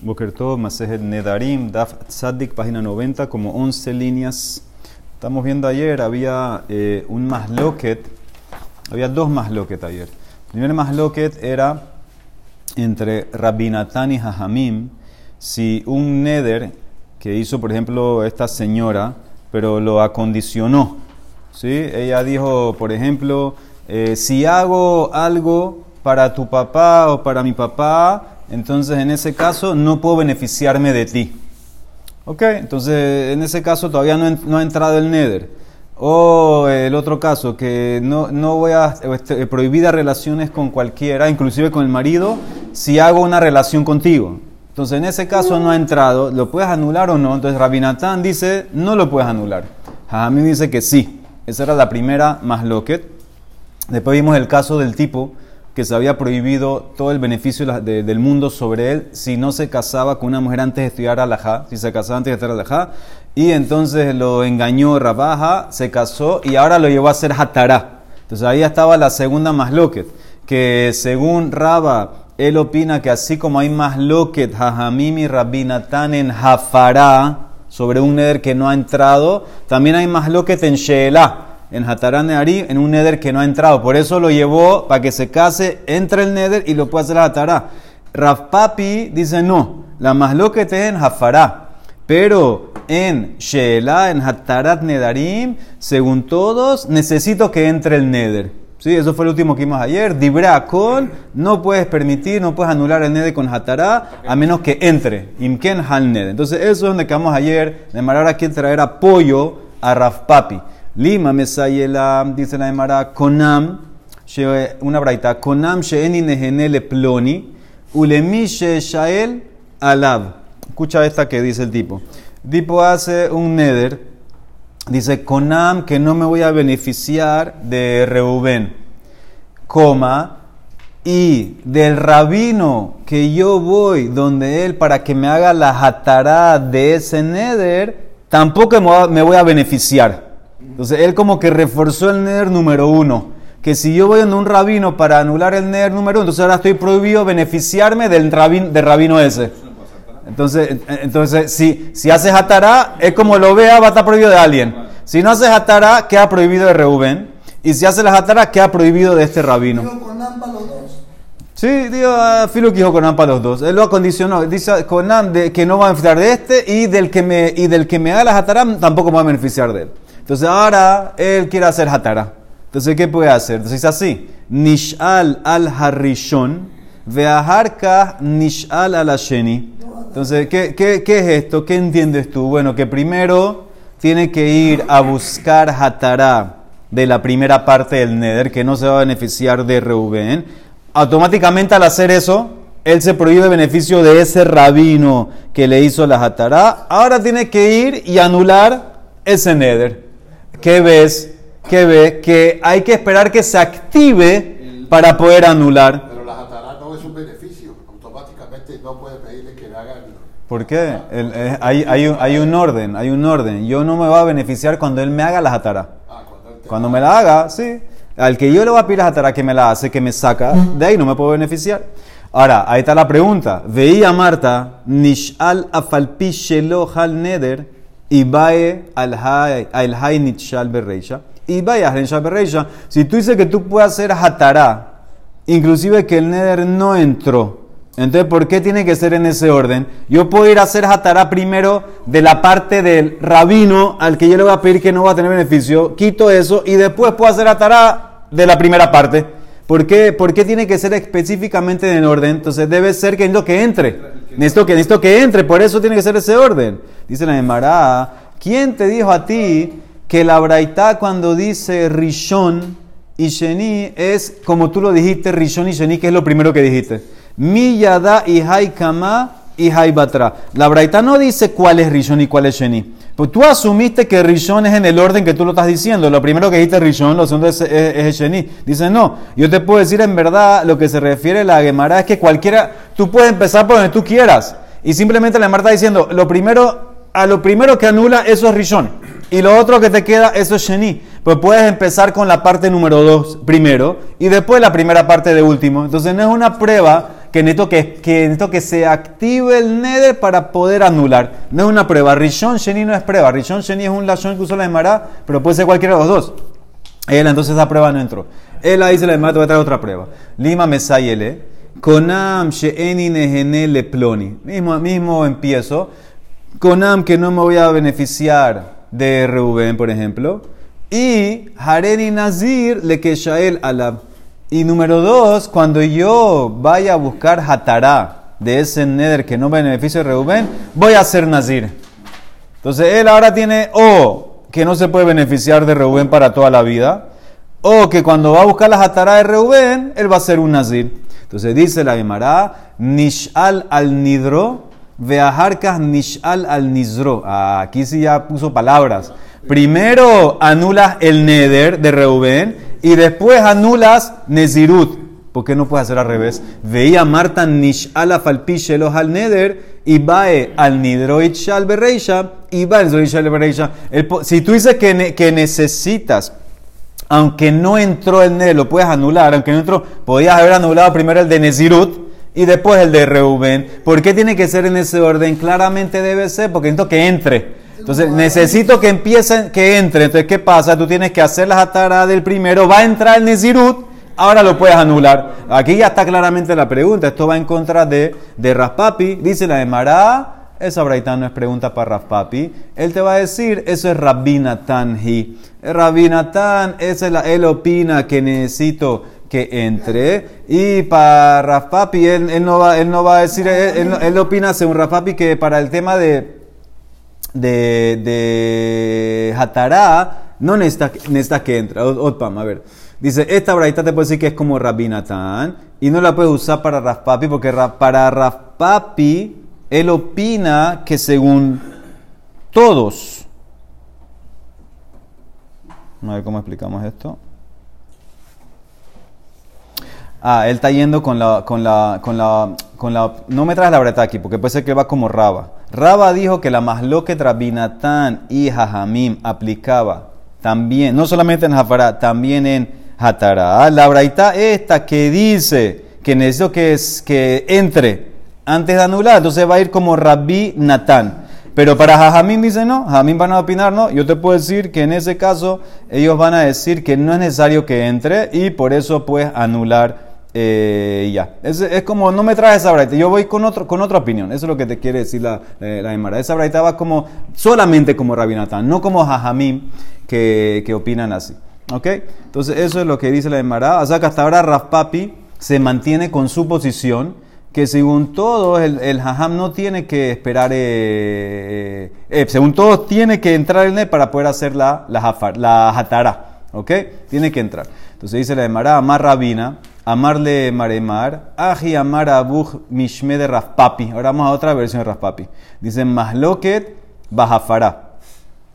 Bokertov, Masejet Nedarim, Daf Tzadik, página 90, como 11 líneas. Estamos viendo ayer, había eh, un masloket, había dos masloket ayer. El primer masloket era entre Rabinatán y Jajamim, si un neder que hizo, por ejemplo, esta señora, pero lo acondicionó. ¿sí? Ella dijo, por ejemplo, eh, si hago algo para tu papá o para mi papá, entonces en ese caso no puedo beneficiarme de ti. Ok, entonces en ese caso todavía no, ha entrado el nether. O el otro caso, que no, no voy a este, prohibir relaciones con cualquiera, inclusive con el marido, si hago una relación contigo. Entonces en ese caso no ha entrado, ¿lo puedes anular o no? Entonces Rabinatán dice, no lo puedes anular. mí dice que sí. Esa era la primera más loquet. Después vimos el caso del tipo que se había prohibido todo el beneficio del mundo sobre él si no se casaba con una mujer antes de estudiar alajá, si se casaba antes de estudiar alajá, y entonces lo engañó Rabaja, se casó y ahora lo llevó a hacer hatará. Entonces ahí estaba la segunda masloquet, que según Raba, él opina que así como hay masloquet, jajamim y rabinatán en jafará, sobre un neder que no ha entrado, también hay masloquet en sheelá en Hatarán Ari, en un neder que no ha entrado. Por eso lo llevó para que se case, entre el neder y lo pueda hacer Hatará. Papi dice no, la más lo que te en Hafará. Pero en Sheela, en Hatarat Nedarim, según todos, necesito que entre el neder. ¿Sí? Eso fue el último que vimos ayer. Dibra con, no puedes permitir, no puedes anular el neder con Hatará, a menos que entre. Imken Hal Neder. Entonces, eso es donde quedamos ayer. De manera que traer apoyo a Papi. Lima Mesayela, dice la Emara, Konam, una braita, Konam she'eni nehenele ploni, ulemi shael alab. Escucha esta que dice el tipo. Tipo hace un neder, dice, Konam, que no me voy a beneficiar de Reuben, coma, y del rabino que yo voy donde él para que me haga la jatará de ese neder, tampoco me voy a beneficiar. Entonces él como que reforzó el neder número uno. Que si yo voy a un rabino para anular el neder número uno, entonces ahora estoy prohibido beneficiarme del, rabin, del rabino ese. Entonces, entonces si, si haces atará, es como lo vea, va a estar prohibido de alguien. Si no haces atará, queda prohibido de Reuben. Y si haces las atará, queda prohibido de este rabino. Sí, digo, Filo que dijo con para los dos. Él lo acondicionó. Dice con de, que no va a beneficiar de este y del que me, y del que me haga las atará tampoco va a beneficiar de él. Entonces ahora él quiere hacer hatara. Entonces, ¿qué puede hacer? Entonces es así. Nishal al harishon, veaharka nishal al asheni. Entonces, ¿qué, ¿qué, qué, es esto? ¿Qué entiendes tú? Bueno, que primero tiene que ir a buscar hatara de la primera parte del neder, que no se va a beneficiar de Reuben. Automáticamente al hacer eso, él se prohíbe beneficio de ese rabino que le hizo la hatara. Ahora tiene que ir y anular ese neder. ¿Qué ves? ¿Qué ve? Que hay que esperar que se active para poder anular. Pero la jatará no es un beneficio. Automáticamente no puede pedirle que le hagan. ¿Por qué? Eh, hay, hay, un, hay, un, orden, hay un orden. Yo no me voy a beneficiar cuando él me haga la jatará. Ah, cuando, me la haga, sí. Al que yo le voy a pedir la jatará que me la hace, que me saca, de ahí no me puedo beneficiar. Ahora, ahí está la pregunta. Veía Marta, Nishal afalpi shelo hal neder Ibae al nitshal berreisha. Ibae al berreisha. Si tú dices que tú puedes hacer hatará, inclusive que el neder no entró, entonces ¿por qué tiene que ser en ese orden? Yo puedo ir a hacer hatará primero de la parte del rabino al que yo le voy a pedir que no va a tener beneficio, quito eso y después puedo hacer hatará de la primera parte. ¿Por qué, ¿Por qué tiene que ser específicamente en orden? Entonces debe ser que lo que entre. Necesito que, necesito que entre, por eso tiene que ser ese orden. Dice la Emara, ¿quién te dijo a ti que la braita cuando dice Rishon y Sheni es como tú lo dijiste, Rishon y Sheni, que es lo primero que dijiste? Mi yada y haikama y haibatra. La braita no dice cuál es Rishon y cuál es Sheni. Pues tú asumiste que Rishon es en el orden que tú lo estás diciendo. Lo primero que dijiste Rishon, lo segundo es, es, Sheni. Dice, no, yo te puedo decir en verdad lo que se refiere a la Gemara es que cualquiera, tú puedes empezar por donde tú quieras. Y simplemente la Gemara está diciendo, lo primero, a lo primero que anula, eso es Rishon. Y lo otro que te queda, eso es Sheni. Pues puedes empezar con la parte número dos primero y después la primera parte de último. Entonces no es una prueba que necesito que, que necesito que se active el neder para poder anular. No es una prueba. Rishon Sheni no es prueba. Rishon Sheni es un lashon que usó la Emara, pero puede ser cualquiera de los dos. Él, entonces esa prueba no entró. Él ahí se la Emara, te voy a traer otra prueba. Lima Mesayele. Konam Sheeni Nehene Leploni. Mismo, mismo empiezo. Konam que no me voy a beneficiar de Reuben, por ejemplo. Y Hareni Nazir le que Shael Alab. Y número dos, cuando yo vaya a buscar Hatará de ese Neder que no beneficio de Reuben, voy a ser Nazir. Entonces él ahora tiene o que no se puede beneficiar de Reuben para toda la vida, o que cuando va a buscar la Hatará de Reuben, él va a ser un Nazir. Entonces dice la Gemara, Nishal al Nidro, Veaharkas Nishal al Nizro. Ah, aquí sí ya puso palabras. Primero anulas el Neder de Reuben y después anulas Nezirut. ¿Por qué no puedes hacer al revés? Veía Marta Nishal Falpishelos al Neder y vae al Nidroit Shal Bereisha y va al Shal Bereisha. Si tú dices que, que necesitas aunque no entró el Neder, lo puedes anular, aunque no entró, podías haber anulado primero el de Nezirut y después el de Reuben. ¿Por qué tiene que ser en ese orden? Claramente debe ser, porque necesito que entre. Entonces, necesito que empiece, que entre. Entonces, ¿qué pasa? Tú tienes que hacer la atara del primero, va a entrar el Nezirut, ahora lo puedes anular. Aquí ya está claramente la pregunta. Esto va en contra de, de Raspapi. Dice la de Mará. Esa braita no es pregunta para Raspapi. Él te va a decir, eso es Rabbi Natan Hi. Rabbi Natan, esa es la, él opina que necesito que entre. Y para Raspapi, él, él no, va, él no va a decir, él, él, él opina según Raspapi que para el tema de, de, de Hatará, no necesita, que entre. Ot- Otpam, a ver. Dice, esta braita te puede decir que es como Rabbi Natan y no la puedes usar para Raspapi porque ra- para Raspapi él opina que según todos, a ver cómo explicamos esto. Ah, él está yendo con la, con la, con la, con la, no me traes la breta aquí, porque puede ser que va como Raba. Raba dijo que la masloquet Rabinatán y Jajamim aplicaba también, no solamente en Jafará, también en Hatará. La braita esta que dice que necesito que, es, que entre antes de anular, entonces va a ir como Rabbi Natán. Pero para Jajamín dice no, Jajamín van a opinar no. Yo te puedo decir que en ese caso ellos van a decir que no es necesario que entre y por eso puedes anular eh, ya. Es, es como, no me traes esa braita, yo voy con, otro, con otra opinión. Eso es lo que te quiere decir la, eh, la Emara. Esa braita va como, solamente como Rabinatán, no como Jajamín que, que opinan así. ¿Ok? Entonces eso es lo que dice la Emara. O sea que hasta ahora Rafpapi se mantiene con su posición que según todos el, el no tiene que esperar, eh, eh, según todos tiene que entrar el para poder hacer la, la, jafar, la jatara, ¿ok? Tiene que entrar. Entonces dice la de Mará, Amar Rabina, Amarle Maremar, Aji Amar Abuj Mishme de Raspapi. Ahora vamos a otra versión de Raspapi. Dice Masloket Bajafara.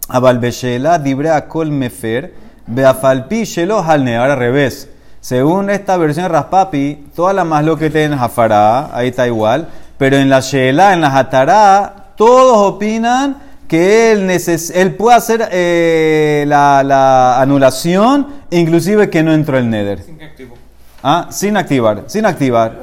Abalbeshela Dibre Akol Mefer, Beafalpi Shelo Halne. Ahora al revés. Según esta versión de Raspapi, más lo que tienen Jafará, ahí está igual, pero en la Sheela, en la Hatará, todos opinan que él, neces él puede hacer eh, la, la anulación, inclusive que no entró el Neder. Sin activo. Ah, sin activar, sin activar.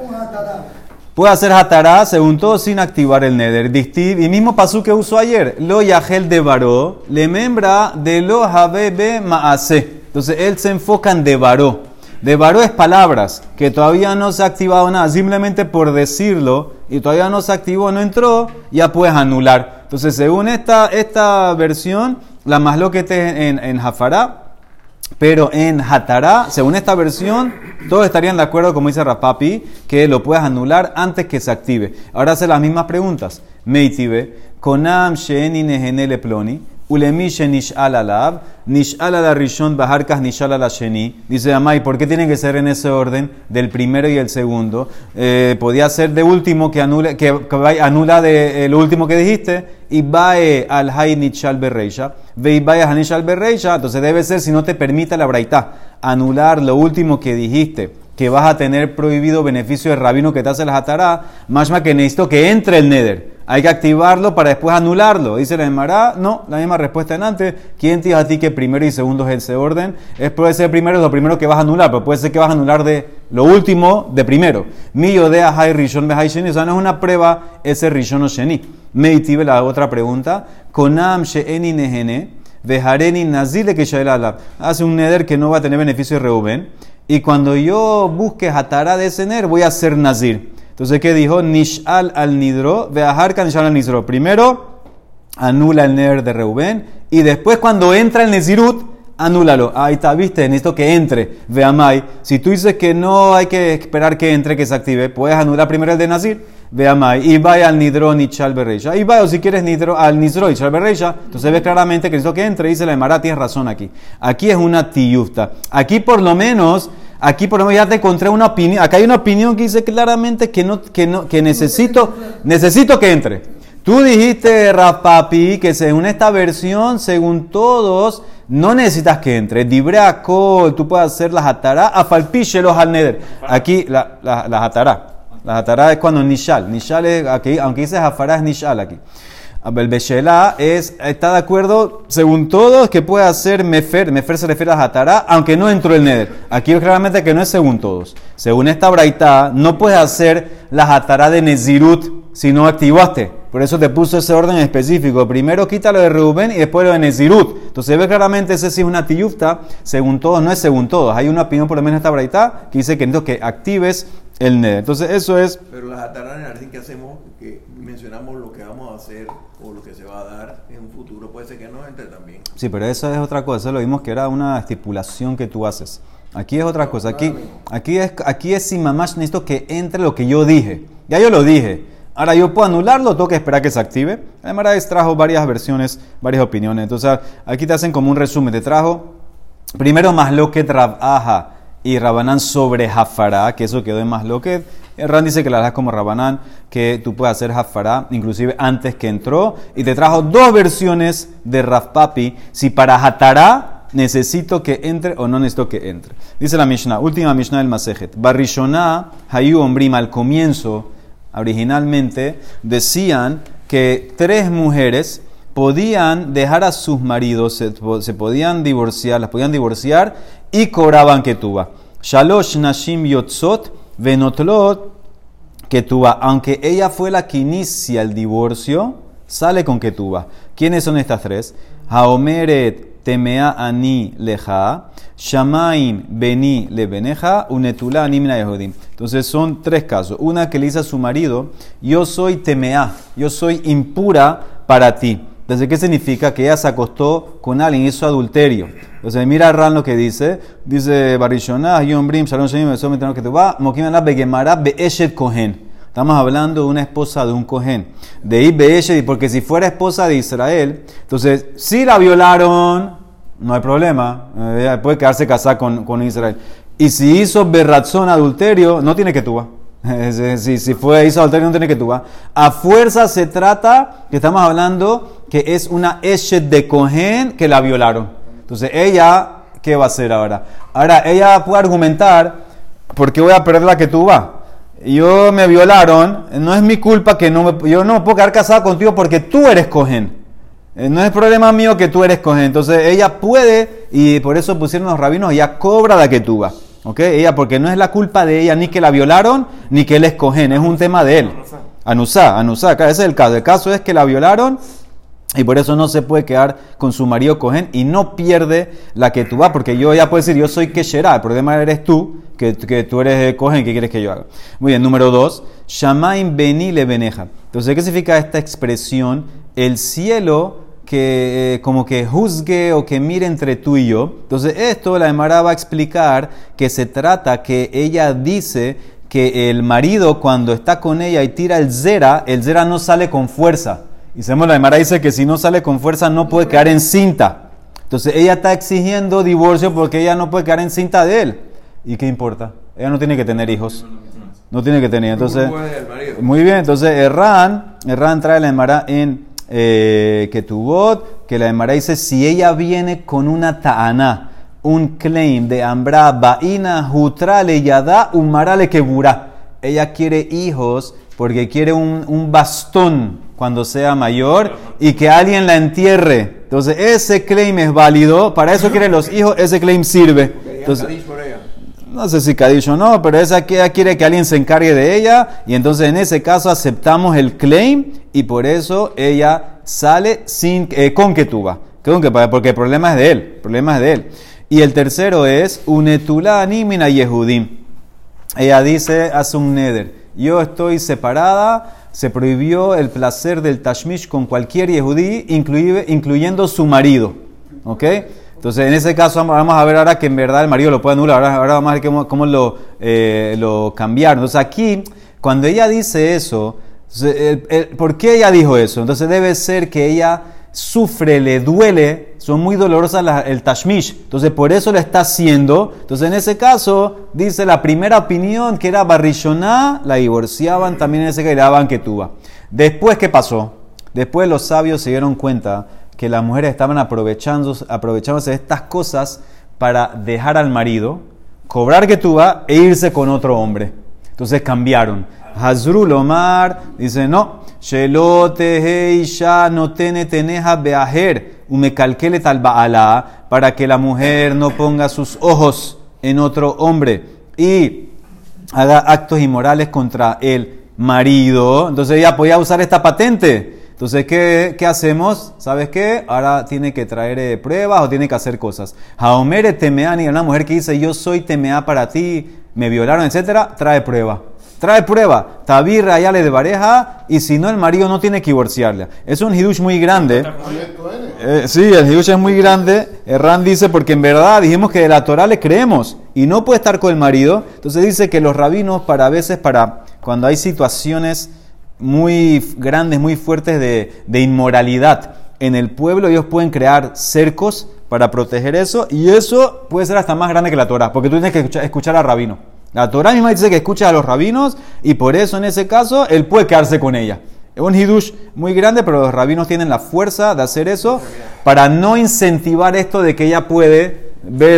Puede hacer Hatará, según todo, sin activar el Neder. Dictiv, y mismo pasú que usó ayer, lo yagel de varó, le membra de lo habebe maase. Entonces él se enfoca en de varó. De varó es palabras, que todavía no se ha activado nada, simplemente por decirlo, y todavía no se activó, no entró, ya puedes anular. Entonces, según esta, esta versión, la más lo que esté en, en Jafará, pero en Hatará, según esta versión, todos estarían de acuerdo, como dice Rapapi, que lo puedes anular antes que se active. Ahora hace las mismas preguntas. Meitibe, Konam Ploni, Ulemi Nishal Alab, Nishal Ala Rishon Baharkas Nishal Ala Sheni. Dice Amai, ¿por qué tienen que ser en ese orden del primero y el segundo? Eh, podía ser de último que, anule, que, anula de, eh, lo último que dijiste y bae al hay Nishal Berreisha. Ve bae al Nishal Berreisha. Entonces debe ser, si no te permite la braita, anular lo último que dijiste que vas a tener prohibido beneficio de rabino que te hace la jatará, más que necesito que entre el neder. hay que activarlo para después anularlo. Dice la Emara, no, la misma respuesta en antes. ¿Quién te dice a ti que primero y segundo es ese orden? Es puede ser primero lo primero que vas a anular, pero puede ser que vas a anular de lo último de primero. Mi yodea hay rishon be sheni, o sea, no es una prueba ese rishon o sheni. Meitibe la otra pregunta, konam she'eni nehene, vejareni nazile que Hace un neder que no va a tener beneficio de Reuben, y cuando yo busque Hatará de ese neder, voy a ser nazir. Entonces, ¿qué dijo? Nishal al nidro, veaharka nishal al nidro. Primero, anula el ner de Reuben, y después cuando entra el nezirut, anúlalo. Ahí está, viste, necesito que entre. Veamai. Si tú dices que no hay que esperar que entre, que se active, puedes anular primero el de Nazir. Veamai. Y vaya al nidro nichal berreisha. Y vaya, o si quieres nidro, al nidro nichal berreisha. Entonces ves claramente que necesito que entre. Dice la Emara, tienes razón aquí. Aquí es una tiyufta. Aquí por lo menos Aquí por lo menos ya te encontré una opinión. Acá hay una opinión que dice claramente que no, que no, que necesito, necesito que entre. Tú dijiste, Rapapi, que según esta versión, según todos, no necesitas que entre. Dibreacol, tú puedes hacer las atará, afalpichelos al neder. Aquí, la, la, las atará. Las atará es cuando nishal. Nishal es, aquí, aunque dices afará, es nishal aquí. El Beshelá es, está de acuerdo, según todos, que puede hacer Mefer. Mefer se refiere a Hatará, aunque no entró el Neder. Aquí claramente que no es según todos. Según esta braita, no puedes hacer la Hatará de Nezirut si no activaste. Por eso te puso ese orden específico. Primero quita lo de Reuben y después lo de Nezirut. Entonces ve claramente ese sí es una tiyufta. Según todos, no es según todos. Hay una opinión por lo menos en esta braita que dice que que actives el Neder. Entonces eso es... Pero la Hatará en que hacemos, que mencionamos lo que vamos a hacer o lo que se va a dar en un futuro, puede ser que no entre también. Sí, pero eso es otra cosa, eso lo vimos que era una estipulación que tú haces. Aquí es otra cosa, aquí, aquí es, aquí es si mamás necesito que entre lo que yo dije. Ya yo lo dije. Ahora yo puedo anularlo, tengo que esperar que se active. Además, trajo varias versiones, varias opiniones. Entonces, aquí te hacen como un resumen. Te trajo primero más lo que trabaja y Rabanán sobre Jafara, que eso quedó en más lo que. Ran dice que la das como Rabanán, que tú puedes hacer Jafara, inclusive antes que entró. Y te trajo dos versiones de Rafpapi, si para Hatará necesito que entre o no necesito que entre. Dice la Mishnah, última Mishnah del Masejet. Barrishoná, Hayu Ombrim, al comienzo, originalmente, decían que tres mujeres podían dejar a sus maridos, se, podían divorciar, las podían divorciar y cobraban ketuba. Shalosh Nashim Yotzot Venotlot Ketuba. Aunque ella fue la que inicia el divorcio, sale con Ketuba. ¿Quiénes son estas tres? Haomeret Temea Ani Leja, Shamaim Beni Lebeneja, Unetula Animina Yehudim. Entonces son tres casos. Una que le dice a su marido, yo soy Temea, yo soy impura para ti. Entonces, ¿qué significa? Que ella se acostó con alguien, hizo adulterio. Entonces, mira Ran lo que dice. Dice, Barishonah, Yom Brim, Shalom Shemim, que te va, Mokim Begemara, Beeshet Kohen. Estamos hablando de una esposa de un Kohen. De ahí Beeshet, porque si fuera esposa de Israel, entonces, si la violaron, no hay problema. Eh, puede quedarse casada con, con Israel. Y si hizo berrazón adulterio, no tiene que tuba. Si, si fue hizo adulterio, no tiene que tuba. A fuerza se trata, que estamos hablando que es una Eshet de Cohen que la violaron. Entonces ella, ¿qué va a hacer ahora? Ahora ella puede argumentar, ¿por qué voy a perder la que vas? Yo me violaron, no es mi culpa que no me, yo no me puedo quedar casada contigo porque tú eres Cohen. Eh, no es problema mío que tú eres Cohen. Entonces ella puede, y por eso pusieron los rabinos, ella cobra la que vas. ¿Ok? Ella, porque no es la culpa de ella ni que la violaron, ni que él es Cohen, es un tema de él. Anusá, Anusá, ese es el caso. El caso es que la violaron y por eso no se puede quedar con su marido Cohen y no pierde la que vas, porque yo ya puedo decir, yo soy Kesherá, el problema eres tú, que, que tú eres Cohen, ¿qué quieres que yo haga? Muy bien, número dos, Shamaim Beni le beneja. Entonces, ¿qué significa esta expresión? El cielo que eh, como que juzgue o que mire entre tú y yo. Entonces, esto la Emara va a explicar que se trata que ella dice que el marido cuando está con ella y tira el zera, el zera no sale con fuerza y sabemos la Emara dice que si no sale con fuerza no puede quedar en cinta. Entonces ella está exigiendo divorcio porque ella no puede quedar en cinta de él. ¿Y qué importa? Ella no tiene que tener hijos. No tiene que tener. Entonces, muy bien. Entonces Erran, Erran trae la Emara en eh, Ketubot, que la Emara dice si ella viene con una ta'ana, un claim de Ambra, Baina, Jutrale, Yada, Umarale, Keburá. Ella quiere hijos porque quiere un, un bastón cuando sea mayor y que alguien la entierre. Entonces, ese claim es válido. Para eso quieren los hijos, ese claim sirve. Que Entonces, no sé si Kadish o no, pero esa que ella quiere que alguien se encargue de ella y entonces en ese caso aceptamos el claim y por eso ella sale sin, eh, con que- Porque el problema es de él, el problema es de él. Y el tercero es Unetulá Animina Yehudim. Ella dice, hace un neder. Yo estoy separada, se prohibió el placer del tashmish con cualquier yehudí, incluye- incluyendo su marido. ¿Ok? Entonces, en ese caso, vamos- a ver ahora que en verdad el marido lo puede anular. Ahora, ahora vamos a ver cómo, cómo lo, eh, lo cambiaron. Entonces, aquí, cuando ella dice eso, ¿por qué ella dijo eso? Entonces, debe ser que ella sufre, le duele, son muy dolorosas las- el tashmish. Entonces, por eso lo está haciendo. Entonces, en ese caso, dice la primera opinión que era barrilloná, la divorciaban, también en ese que le daban que tuba. Después, ¿qué pasó? Después los sabios se dieron cuenta que las mujeres estaban aprovechándose de estas cosas para dejar al marido, cobrar que tuba e irse con otro hombre. Entonces cambiaron. Hazrul Omar dice, no, Shelote Heisha no tene teneja beajer, umecalquele tal baala, para que la mujer no ponga sus ojos en otro hombre y haga actos inmorales contra el marido. Entonces ella podía usar esta patente. Entonces, ¿qué, qué hacemos? ¿Sabes qué? Ahora tiene que traer eh, pruebas o tiene que hacer cosas. Jaomere temeani, una mujer que dice, yo soy temea para ti, me violaron, etcétera, trae prueba. Trae prueba. Tabir rayale de pareja y si no, el marido no tiene que divorciarla. Es un hidush muy grande. Eh, sí, el hidush es muy grande. Erran dice, porque en verdad dijimos que de la Torah le creemos y no puede estar con el marido. Entonces dice que los rabinos, para a veces, para cuando hay situaciones muy grandes, muy fuertes de, de inmoralidad en el pueblo, ellos pueden crear cercos para proteger eso y eso puede ser hasta más grande que la Torah, porque tú tienes que escuchar, escuchar a rabino. La Torah misma dice que escucha a los rabinos y por eso en ese caso él puede quedarse con ella. Es un hidush muy grande, pero los rabinos tienen la fuerza de hacer eso para no incentivar esto de que ella puede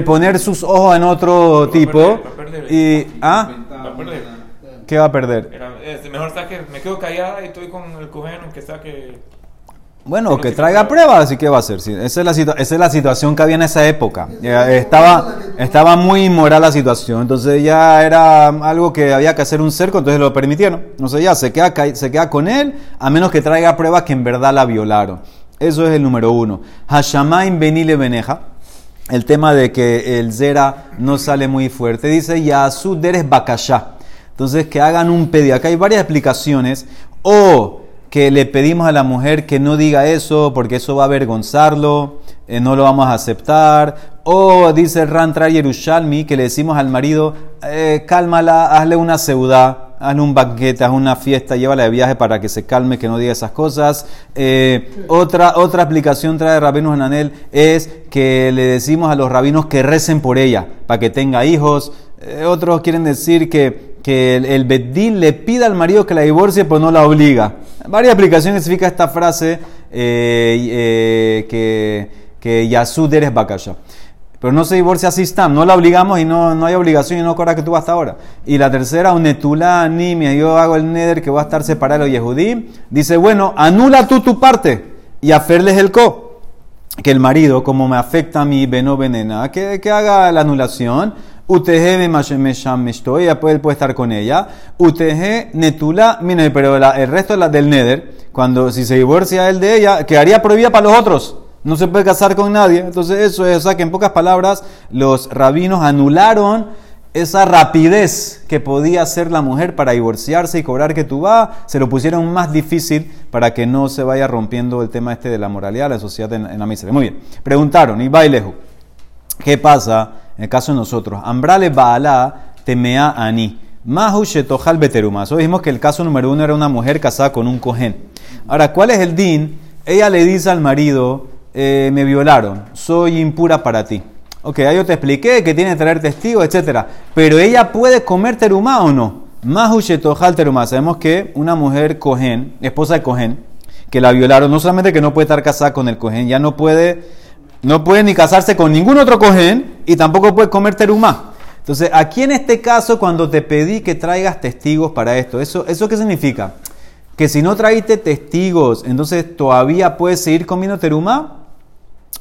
poner sus ojos en otro tipo. Y, ¿ah? Va a perder. ¿Qué va a perder? Era- es mejor está que me quedo callada y estoy con el cojeno que está que. Bueno, que traiga pruebas, así que va a ser. sí. Esa, es la situa- esa es la situación que había en esa época. Eh, Estaba, estaba muy inmoral la situación, entonces ya era algo que había que hacer un cerco, entonces lo permitieron. No sé, ya se queda, se queda con él, a menos que traiga pruebas que en verdad la violaron. Eso es el número uno. Hashamain benile beneja. El tema de que el zera no sale muy fuerte. Dice Yasu deres bakasha. Entonces que hagan un pedido. Acá hay varias explicaciones. O que le pedimos a la mujer que no diga eso porque eso va a avergonzarlo, eh, no lo vamos a aceptar. O dice Rantra Yerushalmi que le decimos al marido, eh, cálmala, hazle una seudá, hazle un banquete, hazle una fiesta, llévala de viaje para que se calme, que no diga esas cosas. Eh, otra, otra explicación trae Rabino Hananel es que le decimos a los rabinos que recen por ella, para que tenga hijos. Otros quieren decir que, que el, el le pida al marido que la divorcie, pero no la obliga. Varias explicaciones significa esta frase eh, eh, que, que Yasud eres Bakasha. Pero no se divorcia así Stam, no la obligamos y no, no hay obligación y no cobra que tú hasta ahora. Y la tercera, un netulá animia, yo hago el neder que va a estar separado de Yehudí. Dice, bueno, anula tú tu parte y aferles el co que el marido, como me afecta a mi beno venena, que, que haga la anulación. UTG me mashemesham estoy, ella puede, puede estar con ella. UTG netula, mire, pero el resto de la del neder, cuando si se divorcia él de ella, quedaría prohibida para los otros. No se puede casar con nadie. Entonces eso es, o sea que en pocas palabras, los rabinos anularon esa rapidez que podía hacer la mujer para divorciarse y cobrar que tú vas, se lo pusieron más difícil para que no se vaya rompiendo el tema este de la moralidad, la sociedad en, en la miseria. Muy bien. Preguntaron, y bailejo, ¿qué pasa en el caso de nosotros? Ambrale Baala temea ani. Mahu shetojal beterumas. Hoy dijimos que el caso número uno era una mujer casada con un cojén. Ahora, ¿cuál es el din? Ella le dice al marido, eh, me violaron, soy impura para ti. Ok, ahí yo te expliqué que tiene que traer testigos, etc. Pero ella puede comer terumá o no. Mahu shetojal terumá. Sabemos que una mujer cojén, esposa de cojén, que la violaron, no solamente que no puede estar casada con el cojén, ya no puede, no puede ni casarse con ningún otro cojén y tampoco puede comer terumá. Entonces, aquí en este caso, cuando te pedí que traigas testigos para esto, ¿eso, eso qué significa? que si no traíste testigos, entonces todavía puedes seguir comiendo teruma.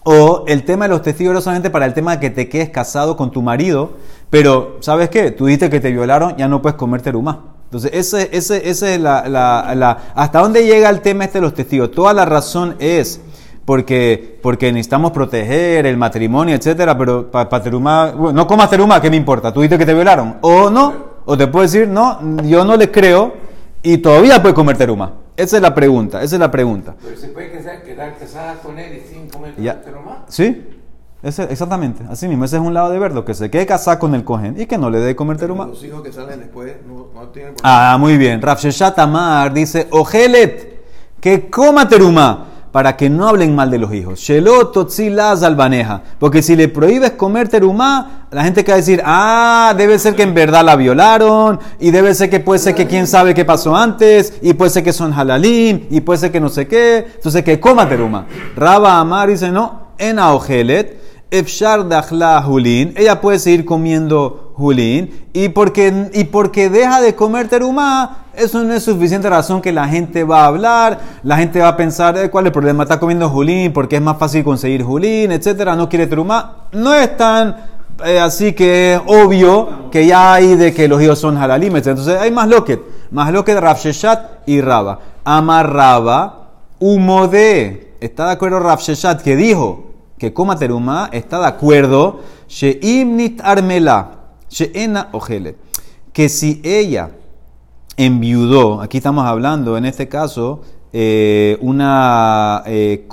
O el tema de los testigos era solamente para el tema de que te quedes casado con tu marido, pero ¿sabes qué? Tú dijiste que te violaron, ya no puedes comer teruma. Entonces, ese, ese, ese es la- la- ¿Hasta dónde llega el tema este de los testigos? Toda la razón es porque, porque necesitamos proteger el matrimonio, etcétera, pero para teruma, bueno, no comas teruma, ¿qué me importa? Tú dijiste que te violaron. O no, o te puedo decir, no, yo no le creo y todavía puedes comer teruma. Esa es la pregunta, esa es la pregunta. Pero se puede quedar, quedar casada con él y sin comer Ya. más. ¿Sí? Ese- exactamente, así mismo, ese es un lado de verlo, que se quede casado con el cohen y que no le dé comer teruma. Los hijos que salen después no, no tienen. Ah, muy bien. Rav Sheshat Amar dice, Ojelet, que coma teruma, para que no hablen mal de los hijos. Albaneja. Porque si le prohíbes comer teruma, la gente que va a decir, ah, debe ser que en verdad la violaron, y debe ser que puede ser que quién sabe qué pasó antes, y puede ser que son halalim, y puede ser que no sé qué. Entonces, que coma teruma. Raba Amar dice, no, en Ojelet. Efshar dachla julin, ella puede seguir comiendo julin, y porque, y porque deja de comer terumá, eso no es suficiente razón que la gente va a hablar, la gente va a pensar, eh, ¿cuál es el problema? Está comiendo julin porque es más fácil conseguir julin, etcétera, no quiere terumá. No es tan eh, así que obvio que ya hay de que los hijos son halalim, etcétera. Entonces hay más loquet, más loquet Rav Sheshat y Raba. Amarraba, humode, ¿está de acuerdo Rav Sheshat que dijo? que coma teruma está de acuerdo she'imnit armela she'ena ojele que si ella enviudó aquí estamos hablando en este caso eh, una eh,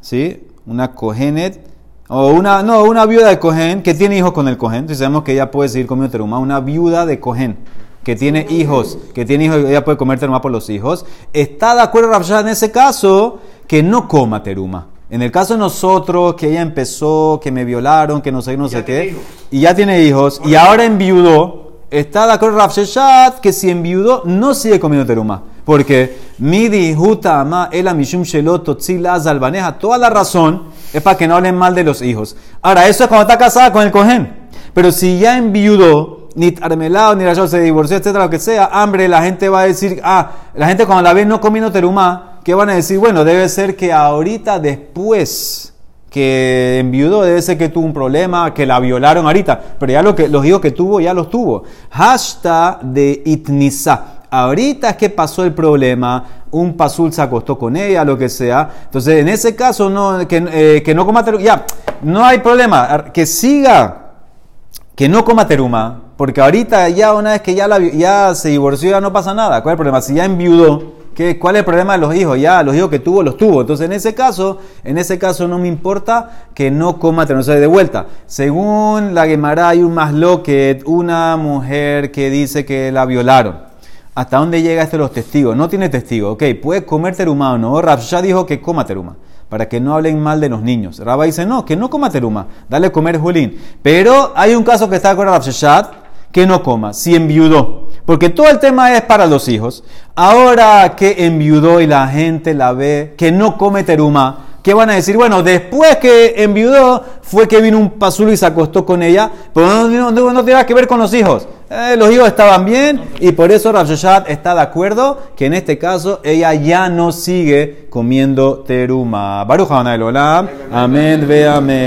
sí una cohenet o una no una viuda de cohen que tiene hijos con el cohen entonces sabemos que ella puede seguir comiendo teruma una viuda de cohen que tiene hijos, que tiene hijos, ella puede comer teruma por los hijos, está de acuerdo Rav Shah en ese caso que no coma teruma. En el caso de nosotros, que ella empezó, que me violaron, que no sé, no sé qué, hijos. y ya tiene hijos, y ahora enviudó, está de acuerdo Rav Sheshat que si enviudó no sigue comiendo teruma. Porque midi huta ama ela mishum sheloto tzila zalbaneja, toda la razón es para que no hablen mal de los hijos. Ahora, eso es cuando está casada con el cohen. Pero si ya enviudó, ni armelado, ni rayado, se divorció, etcétera, lo que sea, hambre, la gente va a decir, ah, la gente cuando la ve no comiendo teruma, ¿qué van a decir? Bueno, debe ser que ahorita después que enviudó, debe ser que tuvo un problema, que la violaron ahorita, pero ya lo que, los hijos que tuvo, ya los tuvo. Hashtag de itnisa. Ahorita es que pasó el problema, un pasul se acostó con ella, lo que sea. Entonces, en ese caso, no, que, eh, que no coma teruma, ya, no hay problema, que siga que no coma teruma, porque ahorita ya una vez que ya, ya se divorció ya no pasa nada. ¿Cuál es el problema? Si ya enviudó, ¿qué, ¿cuál es el problema de los hijos? Ya los hijos que tuvo, los tuvo. Entonces en ese caso, en ese caso no me importa que no coma sea, de vuelta, según la Gemara hay un más loquet, una mujer que dice que la violaron. ¿Hasta dónde llega esto los testigos? No tiene testigo. Ok, puede comer teruma o no. Ya dijo que coma teruma para que no hablen mal de los niños. Rabba dice, no, que no coma teruma, dale comer julín. Pero hay un caso que está con Rav Sheshat, que no coma, si enviudó. Porque todo el tema es para los hijos. Ahora que enviudó y la gente la ve, que no come teruma, ¿qué van a decir? Bueno, después que enviudó, fue que vino un pasulo y se acostó con ella, pero no, no, no, no que ver con los hijos. Eh, los hijos estaban bien y por eso Rav está de acuerdo que en este caso ella ya no sigue comiendo teruma. Baruch. Amén, ve amén.